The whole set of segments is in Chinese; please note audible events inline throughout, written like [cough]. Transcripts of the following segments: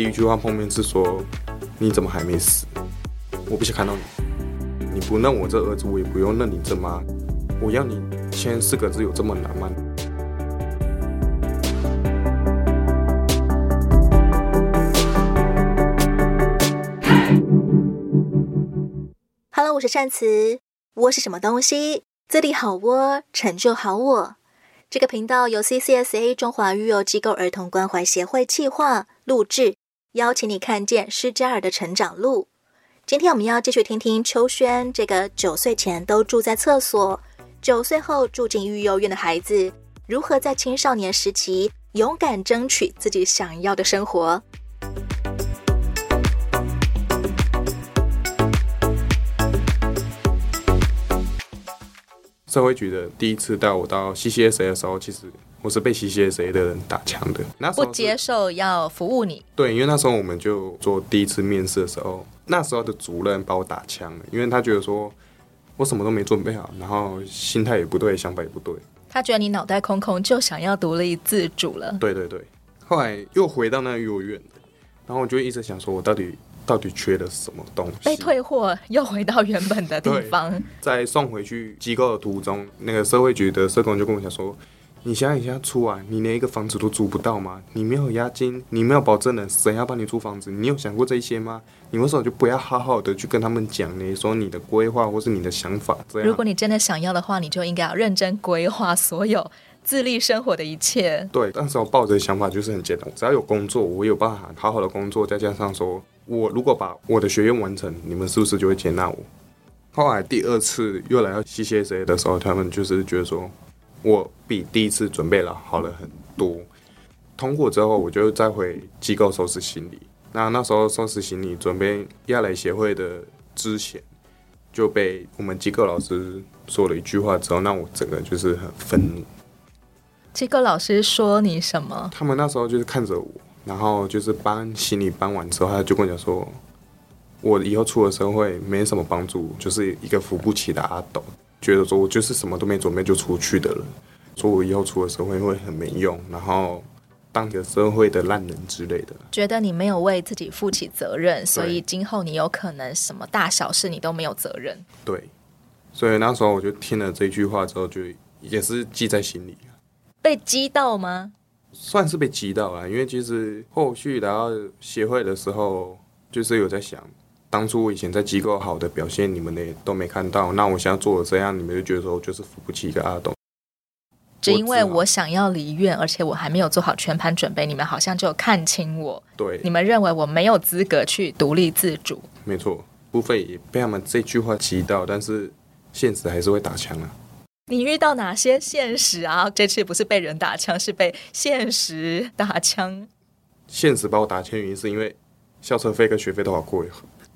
第一句话碰面是说：“你怎么还没死？我不想看到你。你不认我这儿子，我也不用认你这妈。我要你签四个字，有这么难吗？” Hello，我是善慈。窝是什么东西？自立好窝，成就好我。这个频道由 CCSA 中华育幼机构儿童关怀协会企划录制，邀请你看见施嘉尔的成长路。今天我们要继续听听秋轩这个九岁前都住在厕所，九岁后住进育幼院的孩子，如何在青少年时期勇敢争取自己想要的生活。社会局的第一次带我到 CCSA 的时候，其实我是被 CCSA 的人打枪的。那不接受要服务你？对，因为那时候我们就做第一次面试的时候，那时候的主任把我打枪了，因为他觉得说我什么都没准备好，然后心态也不对，想法也不对。他觉得你脑袋空空，就想要独立自主了。对对对，后来又回到那个幼儿园，然后我就一直想说，我到底。到底缺了什么东西？被退货，又回到原本的地方。在送回去机构的途中，那个社会局的社工就跟我讲说：“你想想，现在出来，你连一个房子都租不到吗？你没有押金，你没有保证人，谁要帮你租房子？你有想过这些吗？你为什么就不要好好的去跟他们讲呢？说你的规划或是你的想法。这样，如果你真的想要的话，你就应该要认真规划所有自立生活的一切。对，当时我抱着的想法就是很简单，只要有工作，我有办法好好的工作，再加上说。我如果把我的学业完成，你们是不是就会接纳我？后来第二次又来到 CCSA 的时候，他们就是觉得说，我比第一次准备了好了很多。通过之后，我就再回机构收拾行李。那那时候收拾行李准备亚蕾协会的之前，就被我们机构老师说了一句话之后，那我整个就是很愤怒。机构老师说你什么？他们那时候就是看着我。然后就是搬行李搬完之后，他就跟我讲说，我以后出了社会没什么帮助，就是一个扶不起的阿斗，觉得说我就是什么都没准备就出去的人，说我以后出了社会会很没用，然后当个社会的烂人之类的。觉得你没有为自己负起责任，所以今后你有可能什么大小事你都没有责任。对，所以那时候我就听了这句话之后，就也是记在心里。被激到吗？算是被击到了，因为其实后续来到协会的时候，就是有在想，当初我以前在机构好的表现，你们也都没看到，那我现在做了这样，你们就觉得说我就是扶不起一个阿斗。只因为我想要离院，而且我还没有做好全盘准备，你们好像就看清我。对，你们认为我没有资格去独立自主。没错，部分也被他们这句话击到，但是现实还是会打枪啊。你遇到哪些现实啊？这次不是被人打枪，是被现实打枪。现实把我打枪原因是因为校车费跟学费都好贵，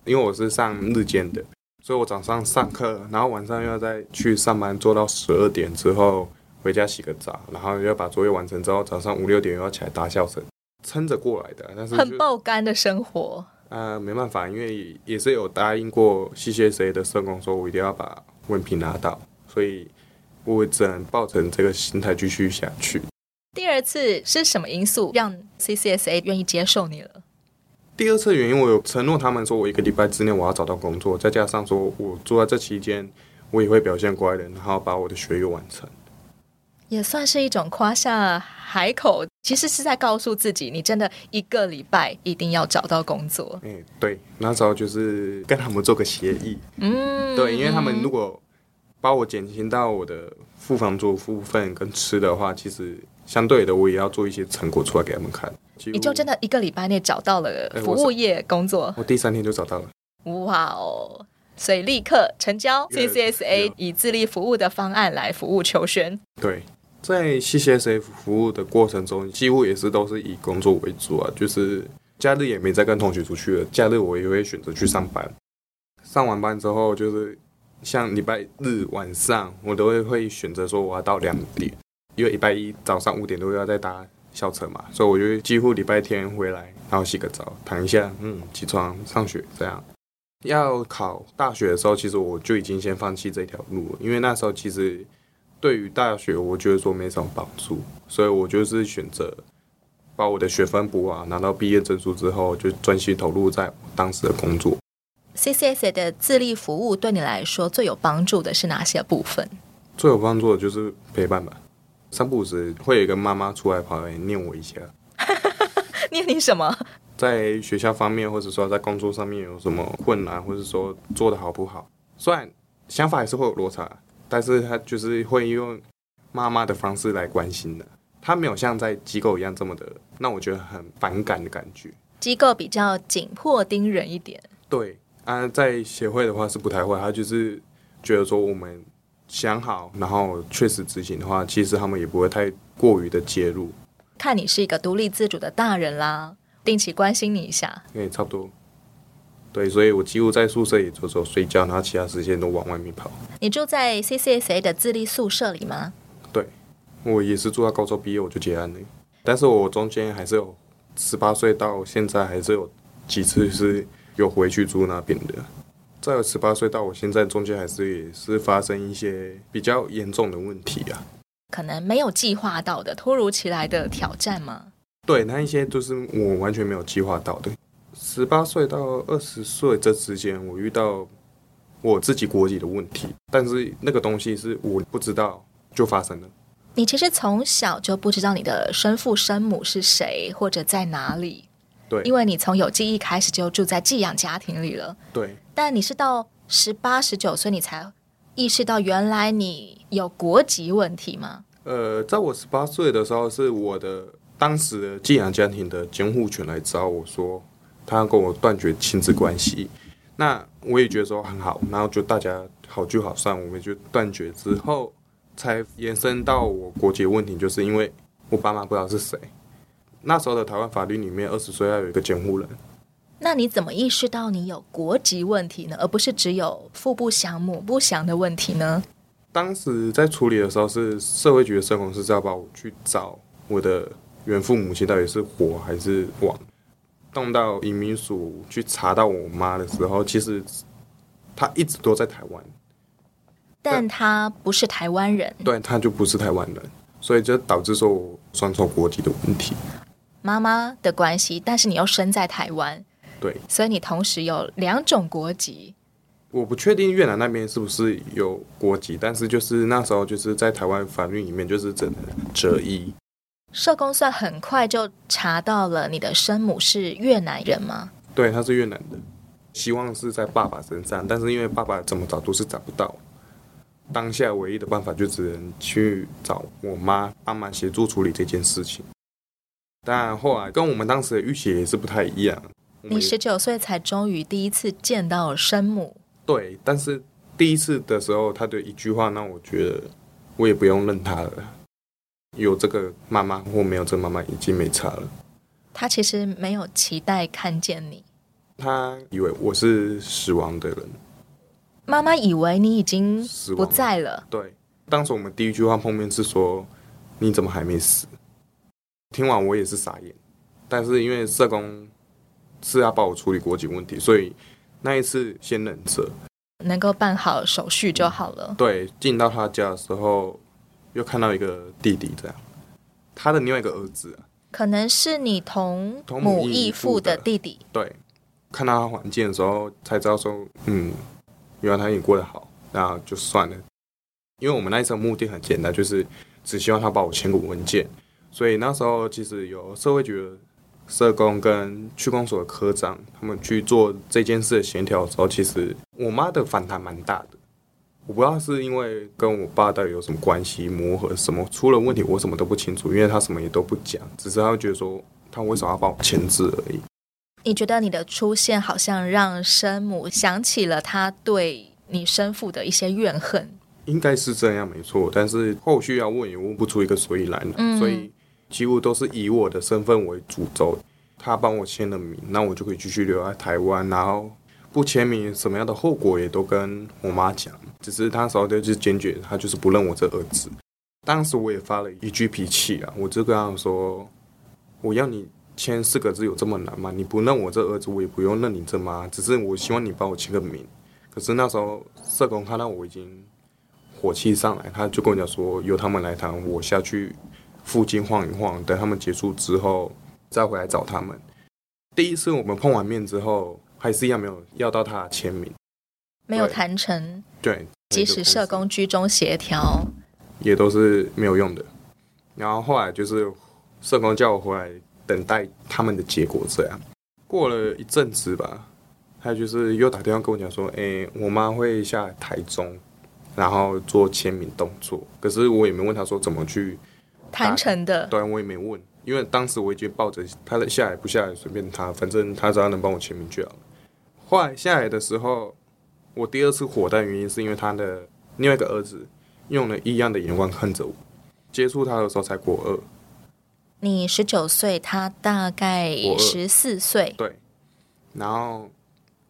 因为我是上日间的，所以我早上上课，然后晚上又要再去上班，做到十二点之后回家洗个澡，然后又要把作业完成之后，早上五六点又要起来搭校车，撑着过来的。但是很爆肝的生活。呃，没办法，因为也是有答应过 CCSA 的社工，说我一定要把文凭拿到，所以。我只能抱着这个心态继续下去。第二次是什么因素让 CCSA 愿意接受你了？第二次原因，我有承诺他们说，我一个礼拜之内我要找到工作，再加上说我住在这期间，我也会表现乖的，然后把我的学业完成。也算是一种夸下海口，其实是在告诉自己，你真的一个礼拜一定要找到工作。哎，对，那时候就是跟他们做个协议。嗯，对，因为他们如果。把我减轻到我的付房租部分跟吃的话，其实相对的，我也要做一些成果出来给他们看。你就真的一个礼拜内找到了服务业工作？我，我第三天就找到了。哇哦！所以立刻成交。CCSA 以自立服务的方案来服务求学。对，在 CCSA 服务的过程中，几乎也是都是以工作为主啊，就是假日也没再跟同学出去了。假日我也会选择去上班。上完班之后就是。像礼拜日晚上，我都会会选择说我要到两点，因为礼拜一早上五点都要再搭校车嘛，所以我就几乎礼拜天回来，然后洗个澡，躺一下，嗯，起床上学这样。要考大学的时候，其实我就已经先放弃这条路了，因为那时候其实对于大学，我觉得说没什么帮助，所以我就是选择把我的学分补完，拿到毕业证书之后，就专心投入在当时的工作。CCSA 的自立服务对你来说最有帮助的是哪些部分？最有帮助的就是陪伴吧。三不五时会有一个妈妈出来跑来念我一下，[laughs] 念你什么？在学校方面，或者说在工作上面有什么困难，或者说做的好不好？虽然想法还是会有落差，但是他就是会用妈妈的方式来关心的。他没有像在机构一样这么的让我觉得很反感的感觉。机构比较紧迫盯人一点。对啊，在协会的话是不太会，他就是觉得说我们。想好，然后确实执行的话，其实他们也不会太过于的介入。看你是一个独立自主的大人啦，定期关心你一下。对，差不多。对，所以我几乎在宿舍也就只有睡觉，然后其他时间都往外面跑。你住在 CCSA 的自立宿舍里吗？对，我也是住到高中毕业我就结案了，但是我中间还是有十八岁到现在还是有几次是有回去住那边的。在我十八岁到我现在中间，还是也是发生一些比较严重的问题啊。可能没有计划到的突如其来的挑战吗？对，那一些都是我完全没有计划到的。十八岁到二十岁这之间，我遇到我自己国籍的问题，但是那个东西是我不知道就发生了。你其实从小就不知道你的生父生母是谁或者在哪里。对，因为你从有记忆开始就住在寄养家庭里了。对，但你是到十八、十九岁你才意识到原来你有国籍问题吗？呃，在我十八岁的时候，是我的当时的寄养家庭的监护权来找我说，他要跟我断绝亲子关系。那我也觉得说很好，然后就大家好聚好散，我们就断绝之后，才延伸到我国籍问题，就是因为我爸妈不知道是谁。那时候的台湾法律里面，二十岁要有一个监护人。那你怎么意识到你有国籍问题呢？而不是只有父不详、母不详的问题呢？当时在处理的时候，是社会局的社工是要帮我去找我的原父母亲到底是活还是亡。动到移民署去查到我妈的时候，其实她一直都在台湾，但她不是台湾人。对，她就不是台湾人，所以就导致说我双重国籍的问题。妈妈的关系，但是你又生在台湾，对，所以你同时有两种国籍。我不确定越南那边是不是有国籍，但是就是那时候就是在台湾法律里面就是只能择一。社工算很快就查到了你的生母是越南人吗？对，他是越南的，希望是在爸爸身上，但是因为爸爸怎么找都是找不到，当下唯一的办法就只能去找我妈帮忙协助处理这件事情。但后来跟我们当时的预期也是不太一样。你十九岁才终于第一次见到生母。对，但是第一次的时候，他的一句话让我觉得，我也不用认他了。有这个妈妈或没有这个妈妈已经没差了。他其实没有期待看见你。他以为我是死亡的人。妈妈以为你已经不在了。了。对，当时我们第一句话碰面是说：“你怎么还没死？”听完我也是傻眼，但是因为社工是要帮我处理国籍问题，所以那一次先忍着，能够办好手续就好了。对，进到他家的时候，又看到一个弟弟，这样，他的另外一个儿子啊，可能是你同母异父的弟弟。对，看到他环境的时候，才知道说，嗯，原来他也过得好，那就算了。因为我们那一次目的很简单，就是只希望他帮我签个文件。所以那时候其实有社会局的社工跟区公所的科长，他们去做这件事的协调的时候，其实我妈的反弹蛮大的。我不知道是因为跟我爸到底有什么关系磨合什么，出了问题我什么都不清楚，因为他什么也都不讲，只是他会觉得说他为什么要帮我签字而已。你觉得你的出现好像让生母想起了他对你生父的一些怨恨？应该是这样没错，但是后续要问也问不出一个所以然，嗯、所以。几乎都是以我的身份为主轴，他帮我签了名，那我就可以继续留在台湾。然后不签名，什么样的后果也都跟我妈讲。只是他那时候就是坚决，他就是不认我这儿子。当时我也发了一句脾气啊，我就跟他说：“我要你签四个字有这么难吗？你不认我这儿子，我也不用认你这妈。只是我希望你帮我签个名。”可是那时候社工看到我已经火气上来，他就跟我讲说：“由他们来谈，我下去。”附近晃一晃，等他们结束之后，再回来找他们。第一次我们碰完面之后，还是一样没有要到他的签名，没有谈成。对，即使社工居中协调，也都是没有用的。然后后来就是社工叫我回来等待他们的结果，这样过了一阵子吧，他就是又打电话跟我讲说：“哎，我妈会下台中，然后做签名动作。”可是我也没问他说怎么去谈成的，对，我也没问，因为当时我已经抱着他的下来不下来随便他，反正他只要能帮我签名就好了。后来下来的时候，我第二次火的原因是因为他的另外一个儿子用了异样的眼光看着我。接触他的时候才国二，你十九岁，他大概十四岁。对，然后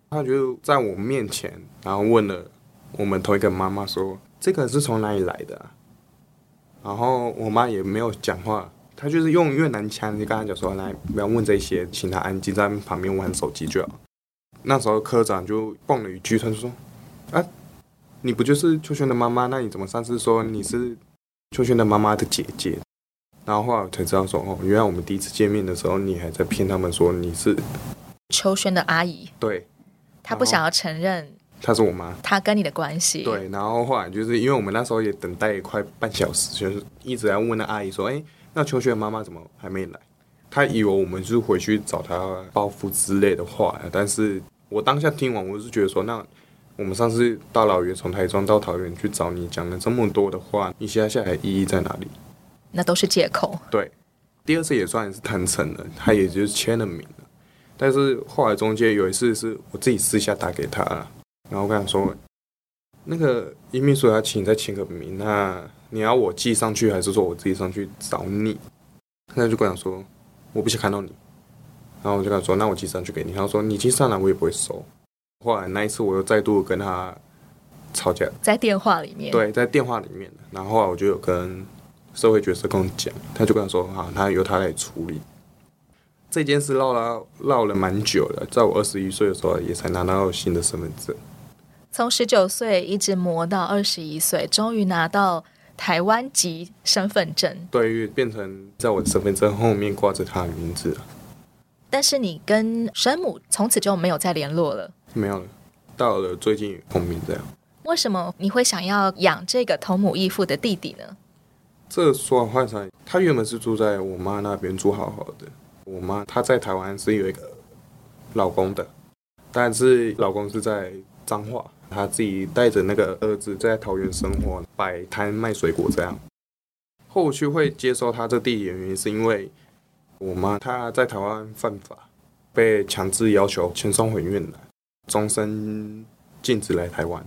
他就在我面前，然后问了我们同一个妈妈说：“这个是从哪里来的啊？”然后我妈也没有讲话，她就是用越南腔就跟他讲说：“来，不要问这些，请他安静在旁边玩手机就好。”那时候科长就蹦了一句，他就说：“啊，你不就是秋轩的妈妈？那你怎么上次说你是？”秋轩的妈妈的姐姐，然后后来我才知道说哦，原来我们第一次见面的时候，你还在骗他们说你是秋轩的阿姨。对，他不想要承认她是我妈，她跟你的关系。对，然后后来就是因为我们那时候也等待快半小时，就是一直在问那阿姨说，哎，那秋雪妈妈怎么还没来？她以为我们就是回去找她报复之类的话，但是我当下听完，我是觉得说那。我们上次大老远从台中到桃园去找你，讲了这么多的话，你现在下来意义在哪里？那都是借口。对，第二次也算是谈成了，他也就是签了名了。但是后来中间有一次是我自己私下打给他，然后我跟他说，那个移民署要请你再签个名，那你要我寄上去，还是说我自己上去找你？他就跟我说，我不想看到你。然后我就跟他说，那我寄上去给你。他说，你寄上来我也不会收。后来那一次，我又再度跟他吵架，在电话里面。对，在电话里面。然后后来我就有跟社会角色跟我讲，他就跟他说：“哈，他由他来处理。”这件事闹了闹了蛮久了，在我二十一岁的时候，也才拿到新的身份证。从十九岁一直磨到二十一岁，终于拿到台湾籍身份证。对，变成在我的身份证后面挂着他的名字。但是你跟生母从此就没有再联络了。没有了，到了最近碰面这样。为什么你会想要养这个同母异父的弟弟呢？这说话上，他原本是住在我妈那边住好好的。我妈她在台湾是有一个老公的，但是老公是在彰化，她自己带着那个儿子在桃园生活，摆摊卖水果这样。后续会接收他这弟弟的原因是因为我妈她在台湾犯法，被强制要求遣送回越南。终身禁止来台湾。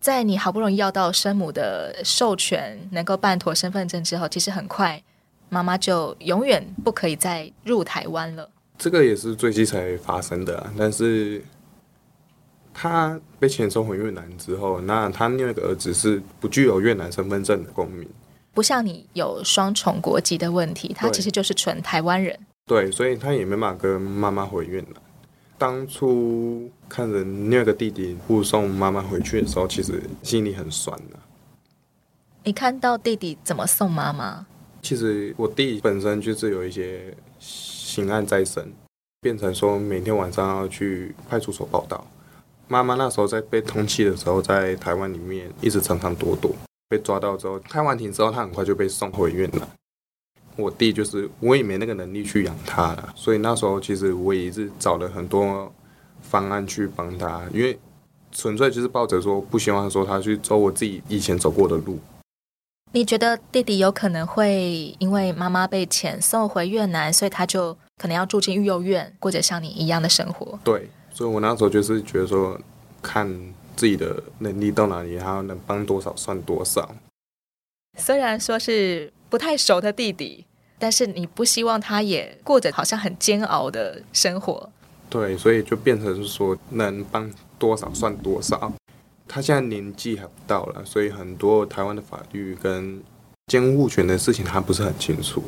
在你好不容易要到生母的授权，能够办妥身份证之后，其实很快妈妈就永远不可以再入台湾了。这个也是最近才发生的啊，但是他被遣送回越南之后，那他另外一个儿子是不具有越南身份证的公民，不像你有双重国籍的问题，他其实就是纯台湾人。对，所以他也没办法跟妈妈回越南。当初看着那个弟弟护送妈妈回去的时候，其实心里很酸的。你看到弟弟怎么送妈妈？其实我弟本身就是有一些刑案在身，变成说每天晚上要去派出所报到。妈妈那时候在被通缉的时候，在台湾里面一直藏藏躲躲，被抓到之后开完庭之后，他很快就被送回越南。我弟就是我也没那个能力去养他了，所以那时候其实我也是找了很多方案去帮他，因为纯粹就是抱着说不希望说他去走我自己以前走过的路。你觉得弟弟有可能会因为妈妈被遣送回越南，所以他就可能要住进育幼院，过着像你一样的生活？对，所以我那时候就是觉得说，看自己的能力到哪里，然后能帮多少算多少。虽然说是不太熟的弟弟。但是你不希望他也过着好像很煎熬的生活，对，所以就变成是说能帮多少算多少。他现在年纪还不到了，所以很多台湾的法律跟监护权的事情他不是很清楚。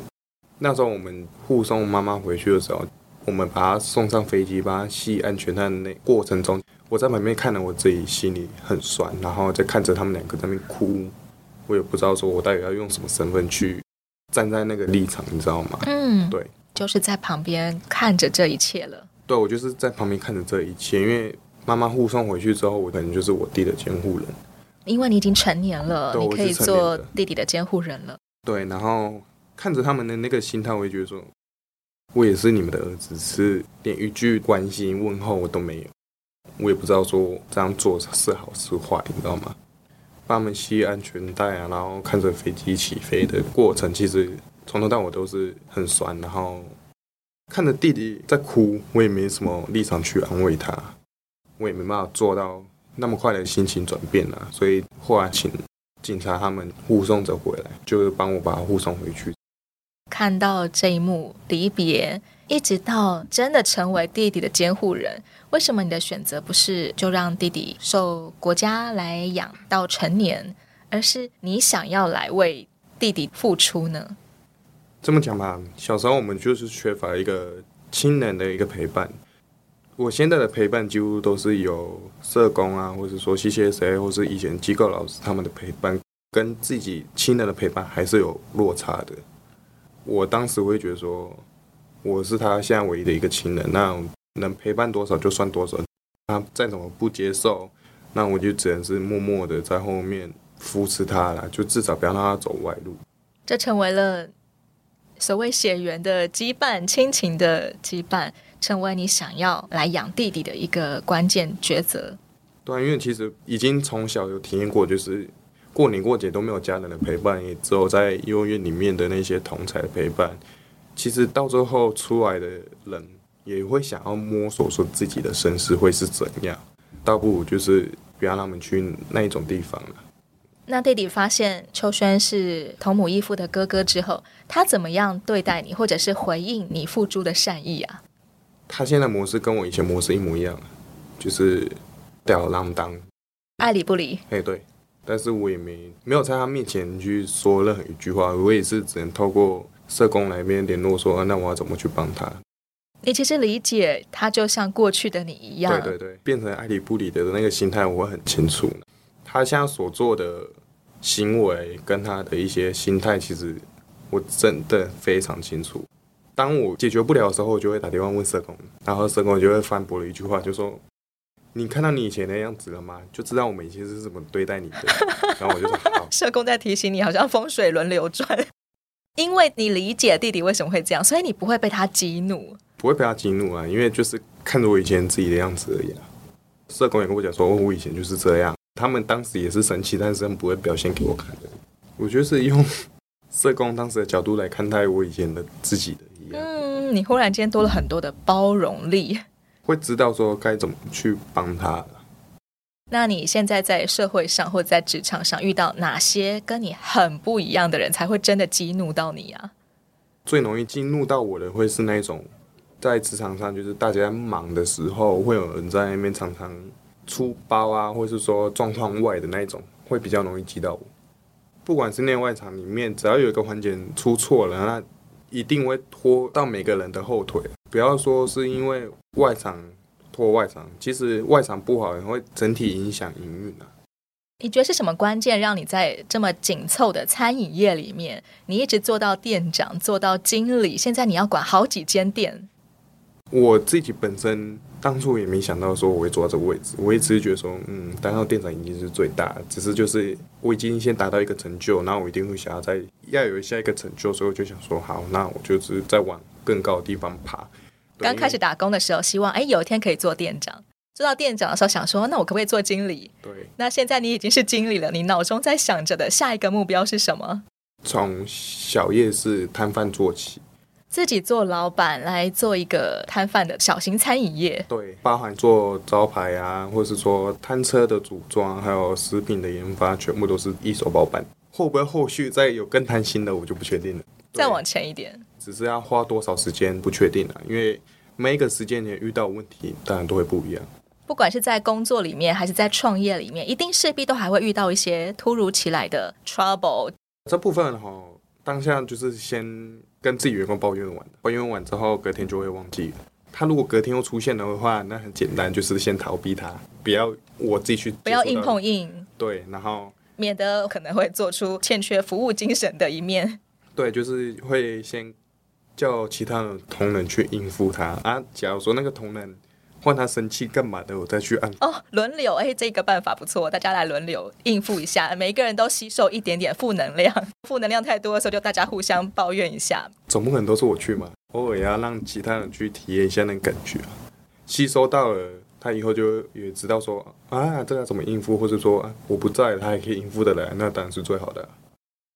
那时候我们护送妈妈回去的时候，我们把他送上飞机，把他系安全带的那过程中，我在旁边看了，我自己心里很酸，然后再看着他们两个在那边哭，我也不知道说我到底要用什么身份去。站在那个立场，你知道吗？嗯，对，就是在旁边看着这一切了。对，我就是在旁边看着这一切，因为妈妈护送回去之后，我可能就是我弟的监护人。因为你已经成年了，你可以做弟弟的监护人了。对，然后看着他们的那个心态，我也觉得说，我也是你们的儿子，是连一句关心问候我都没有。我也不知道说这样做是好是坏，你知道吗？帮他们系安全带啊，然后看着飞机起飞的过程，其实从头到尾都是很酸。然后看着弟弟在哭，我也没什么立场去安慰他，我也没办法做到那么快的心情转变啊。所以后来请警察他们护送着回来，就是帮我把他护送回去。看到这一幕离别，一直到真的成为弟弟的监护人，为什么你的选择不是就让弟弟受国家来养到成年，而是你想要来为弟弟付出呢？这么讲吧，小时候我们就是缺乏一个亲人的一个陪伴。我现在的陪伴几乎都是有社工啊，或者说 CCSA，或是以前机构老师他们的陪伴，跟自己亲人的陪伴还是有落差的。我当时会觉得说，我是他现在唯一的一个亲人，那能陪伴多少就算多少。他再怎么不接受，那我就只能是默默的在后面扶持他了，就至少不要让他走歪路。这成为了所谓血缘的羁绊、亲情的羁绊，成为你想要来养弟弟的一个关键抉择。对，因为其实已经从小有体验过，就是。过年过节都没有家人的陪伴，也只有在幼儿园里面的那些同才的陪伴。其实到最后出来的人也会想要摸索说自己的身世会是怎样，倒不如就是不要让他们去那一种地方了。那弟弟发现秋轩是同母异父的哥哥之后，他怎么样对待你，或者是回应你付出的善意啊？他现在模式跟我以前模式一模一样，就是吊儿郎当，爱理不理。哎，对。但是我也没没有在他面前去说任何一句话，我也是只能透过社工来边联络说，那我要怎么去帮他？你其实理解他就像过去的你一样，对对对，变成爱理不理的那个心态，我很清楚。他现在所做的行为跟他的一些心态，其实我真的非常清楚。当我解决不了的时候，我就会打电话问社工，然后社工就会反驳了一句话，就说。你看到你以前的样子了吗？就知道我们以前是怎么对待你的。[laughs] 然后我就说：“好。”社工在提醒你，好像风水轮流转，因为你理解弟弟为什么会这样，所以你不会被他激怒。不会被他激怒啊，因为就是看着我以前自己的样子而已啊。社工也跟我讲说：“我以前就是这样。”他们当时也是生气，但是他们不会表现给我看的。我觉得是用 [laughs] 社工当时的角度来看待我以前的自己的一样。嗯，你忽然间多了很多的包容力。会知道说该怎么去帮他。那你现在在社会上或者在职场上遇到哪些跟你很不一样的人，才会真的激怒到你啊？最容易激怒到我的会是那种在职场上，就是大家忙的时候，会有人在那边常常出包啊，或是说状况外的那种，会比较容易激到我。不管是内外场里面，只要有一个环节出错了，那一定会拖到每个人的后腿。不要说是因为外场拖外场，其实外场不好也会整体影响营运啊。你觉得是什么关键让你在这么紧凑的餐饮业里面，你一直做到店长，做到经理，现在你要管好几间店？我自己本身当初也没想到说我会坐到这个位置，我一直觉得说，嗯，当到店长已经是最大，只是就是我已经先达到一个成就，那我一定会想要再要有下一个成就，所以我就想说，好，那我就是再往更高的地方爬。刚开始打工的时候，希望哎有一天可以做店长。做到店长的时候，想说那我可不可以做经理？对。那现在你已经是经理了，你脑中在想着的下一个目标是什么？从小夜市摊贩做起，自己做老板来做一个摊贩的小型餐饮业。对，包含做招牌啊，或是说摊车的组装，还有食品的研发，全部都是一手包办。会不会后续再有更贪心的，我就不确定了。再往前一点。只是要花多少时间不确定啊，因为每一个时间点遇到问题，当然都会不一样。不管是在工作里面，还是在创业里面，一定势必都还会遇到一些突如其来的 trouble。这部分哈，当下就是先跟自己员工抱怨完，抱怨完之后，隔天就会忘记了。他如果隔天又出现的话，那很简单，就是先逃避他，不要我自己去，不要硬碰硬。对，然后免得可能会做出欠缺服务精神的一面。对，就是会先。叫其他的同仁去应付他啊。假如说那个同仁换他生气干嘛的，我再去按哦，轮流哎，这个办法不错，大家来轮流应付一下，每一个人都吸收一点点负能量，[laughs] 负能量太多的时候就大家互相抱怨一下。总不可能都是我去嘛，偶尔也要让其他人去体验一下那感觉，吸收到了，他以后就也知道说啊，这个怎么应付，或者说啊，我不在，他还可以应付的来，那当然是最好的。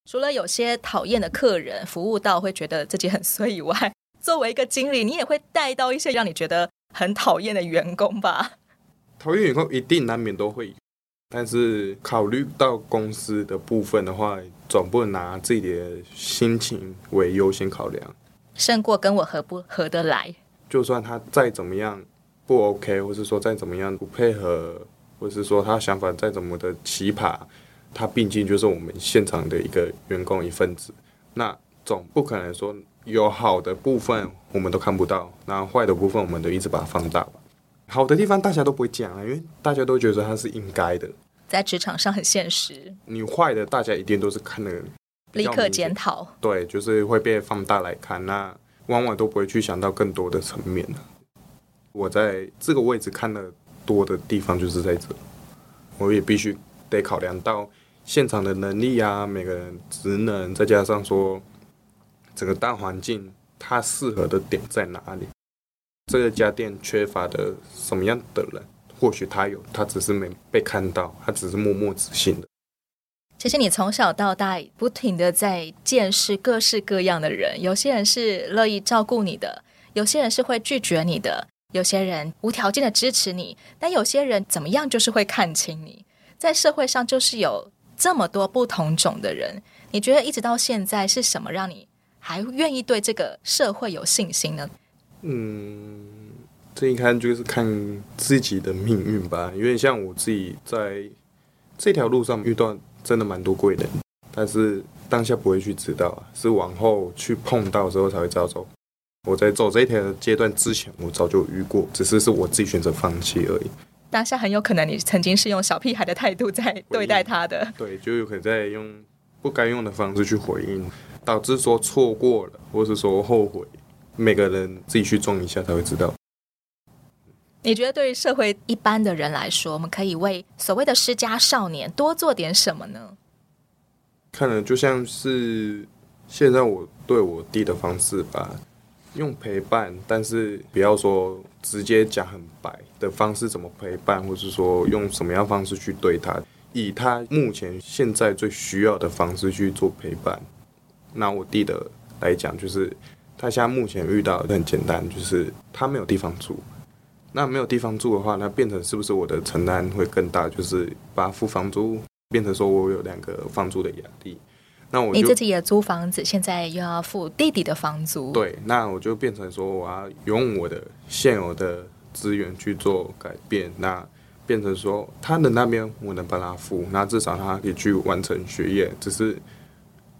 除了有些讨厌的客人服务到会觉得自己很衰以外，[laughs] 作为一个经理，你也会带到一些让你觉得很讨厌的员工吧？讨厌员工一定难免都会有，但是考虑到公司的部分的话，总不能拿自己的心情为优先考量，胜过跟我合不合得来。就算他再怎么样不 OK，或是说再怎么样不配合，或是说他想法再怎么的奇葩。他毕竟就是我们现场的一个员工一份子，那总不可能说有好的部分我们都看不到，那坏的部分我们都一直把它放大吧。好的地方大家都不会讲啊，因为大家都觉得它是应该的。在职场上很现实，你坏的大家一定都是看的立刻检讨，对，就是会被放大来看，那往往都不会去想到更多的层面。我在这个位置看的多的地方就是在这，我也必须得考量到。现场的能力啊，每个人职能，再加上说整个大环境，它适合的点在哪里？这个家店缺乏的什么样的人？或许他有，他只是没被看到，他只是默默执行的。其实你从小到大不停的在见识各式各样的人，有些人是乐意照顾你的，有些人是会拒绝你的，有些人无条件的支持你，但有些人怎么样就是会看清你。在社会上就是有。这么多不同种的人，你觉得一直到现在是什么让你还愿意对这个社会有信心呢？嗯，这一看就是看自己的命运吧。因为像我自己在这条路上遇到真的蛮多贵人，但是当下不会去知道啊，是往后去碰到之后才会知道。说我在走这条阶段之前，我早就遇过，只是是我自己选择放弃而已。当下很有可能你曾经是用小屁孩的态度在对待他的，对，就有可能在用不该用的方式去回应，导致说错过了，或是说后悔。每个人自己去撞一下才会知道。你觉得对于社会一般的人来说，我们可以为所谓的失家少年多做点什么呢？看了就像是现在我对我弟的方式吧。用陪伴，但是不要说直接讲很白的方式怎么陪伴，或是说用什么样方式去对他，以他目前现在最需要的方式去做陪伴。那我弟的来讲，就是他现在目前遇到的很简单，就是他没有地方住。那没有地方住的话，那变成是不是我的承担会更大？就是把付房租变成说我有两个房租的压力。那我你自己也租房子，现在又要付弟弟的房租。对，那我就变成说，我要用我的现有的资源去做改变。那变成说，他的那边我能帮他付，那至少他可以去完成学业。只是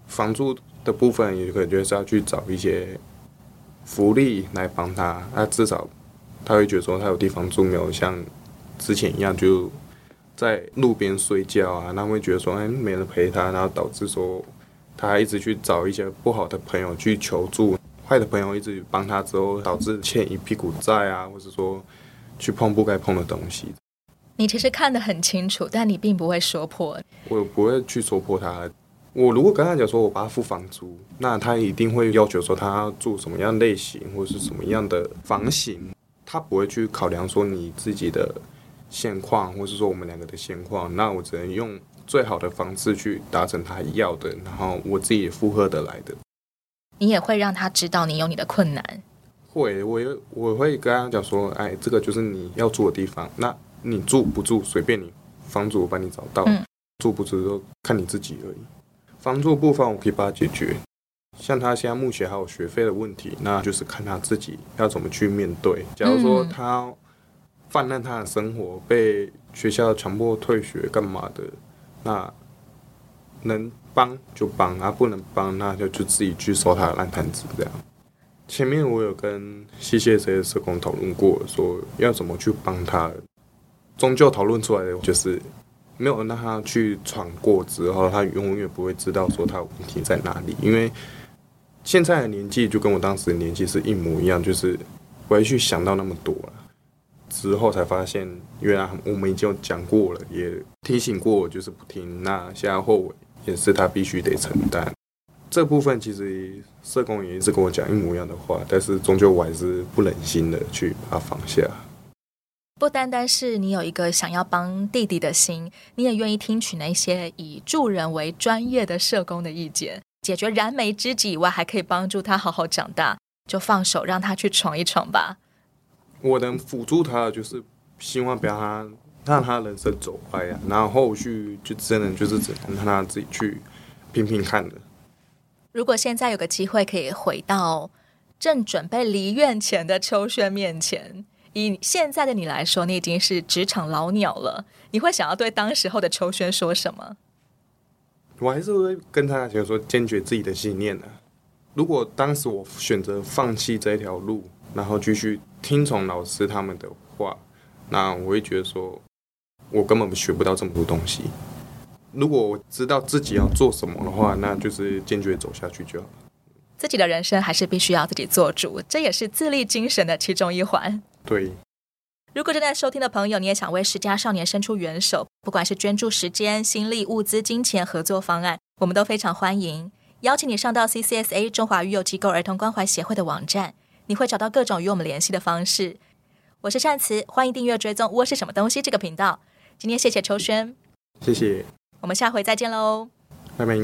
房租的部分，也可能就是要去找一些福利来帮他。那至少他会觉得说，他有地方住，没有像之前一样就在路边睡觉啊。那会觉得说，哎，没人陪他，然后导致说。他还一直去找一些不好的朋友去求助，坏的朋友一直帮他之后，导致欠一屁股债啊，或者说去碰不该碰的东西。你其实看得很清楚，但你并不会说破。我不会去说破他。我如果跟他讲说我帮他付房租，那他一定会要求说他要住什么样类型或者是什么样的房型，他不会去考量说你自己的现况，或是说我们两个的现况。那我只能用。最好的方式去达成他要的，然后我自己也负荷得来的。你也会让他知道你有你的困难。会，我也我会跟他讲说，哎，这个就是你要住的地方，那你住不住随便你，房主我帮你找到，嗯、住不住都看你自己而已。房租部分我可以帮他解决，像他现在目前还有学费的问题，那就是看他自己要怎么去面对。假如说他泛滥他的生活，被学校强迫退学干嘛的。那能帮就帮，啊不能帮那就就自己去收他的烂摊子这样。前面我有跟 CCSA 的社工讨论过，说要怎么去帮他。终究讨论出来的就是，没有让他去闯过之后，他永远不会知道说他问题在哪里。因为现在的年纪就跟我当时的年纪是一模一样，就是不会去想到那么多了。之后才发现，原来我们已经有讲过了，也提醒过我，就是不听。那现在后悔也是他必须得承担。这部分其实社工也一直跟我讲一模一样的话，但是终究我还是不忍心的去把它放下。不单单是你有一个想要帮弟弟的心，你也愿意听取那些以助人为专业的社工的意见，解决燃眉之急以外，还可以帮助他好好长大，就放手让他去闯一闯吧。我能辅助他，就是希望不要他让他人生走歪啊，然后后续就真的就是只能让他自己去拼拼看的。如果现在有个机会可以回到正准备离院前的秋轩面前。以现在的你来说，你已经是职场老鸟了。你会想要对当时候的秋轩说什么？我还是会跟他讲说，坚决自己的信念的。如果当时我选择放弃这一条路，然后继续听从老师他们的话，那我会觉得说，我根本学不到这么多东西。如果我知道自己要做什么的话，那就是坚决走下去就好了。自己的人生还是必须要自己做主，这也是自立精神的其中一环。对，如果正在收听的朋友，你也想为失家少年伸出援手，不管是捐助时间、心力、物资、金钱、合作方案，我们都非常欢迎。邀请你上到 CCSA 中华育幼机构儿童关怀协会的网站，你会找到各种与我们联系的方式。我是善慈，欢迎订阅追踪“窝是什么东西”这个频道。今天谢谢秋轩，谢谢，我们下回再见喽，拜拜。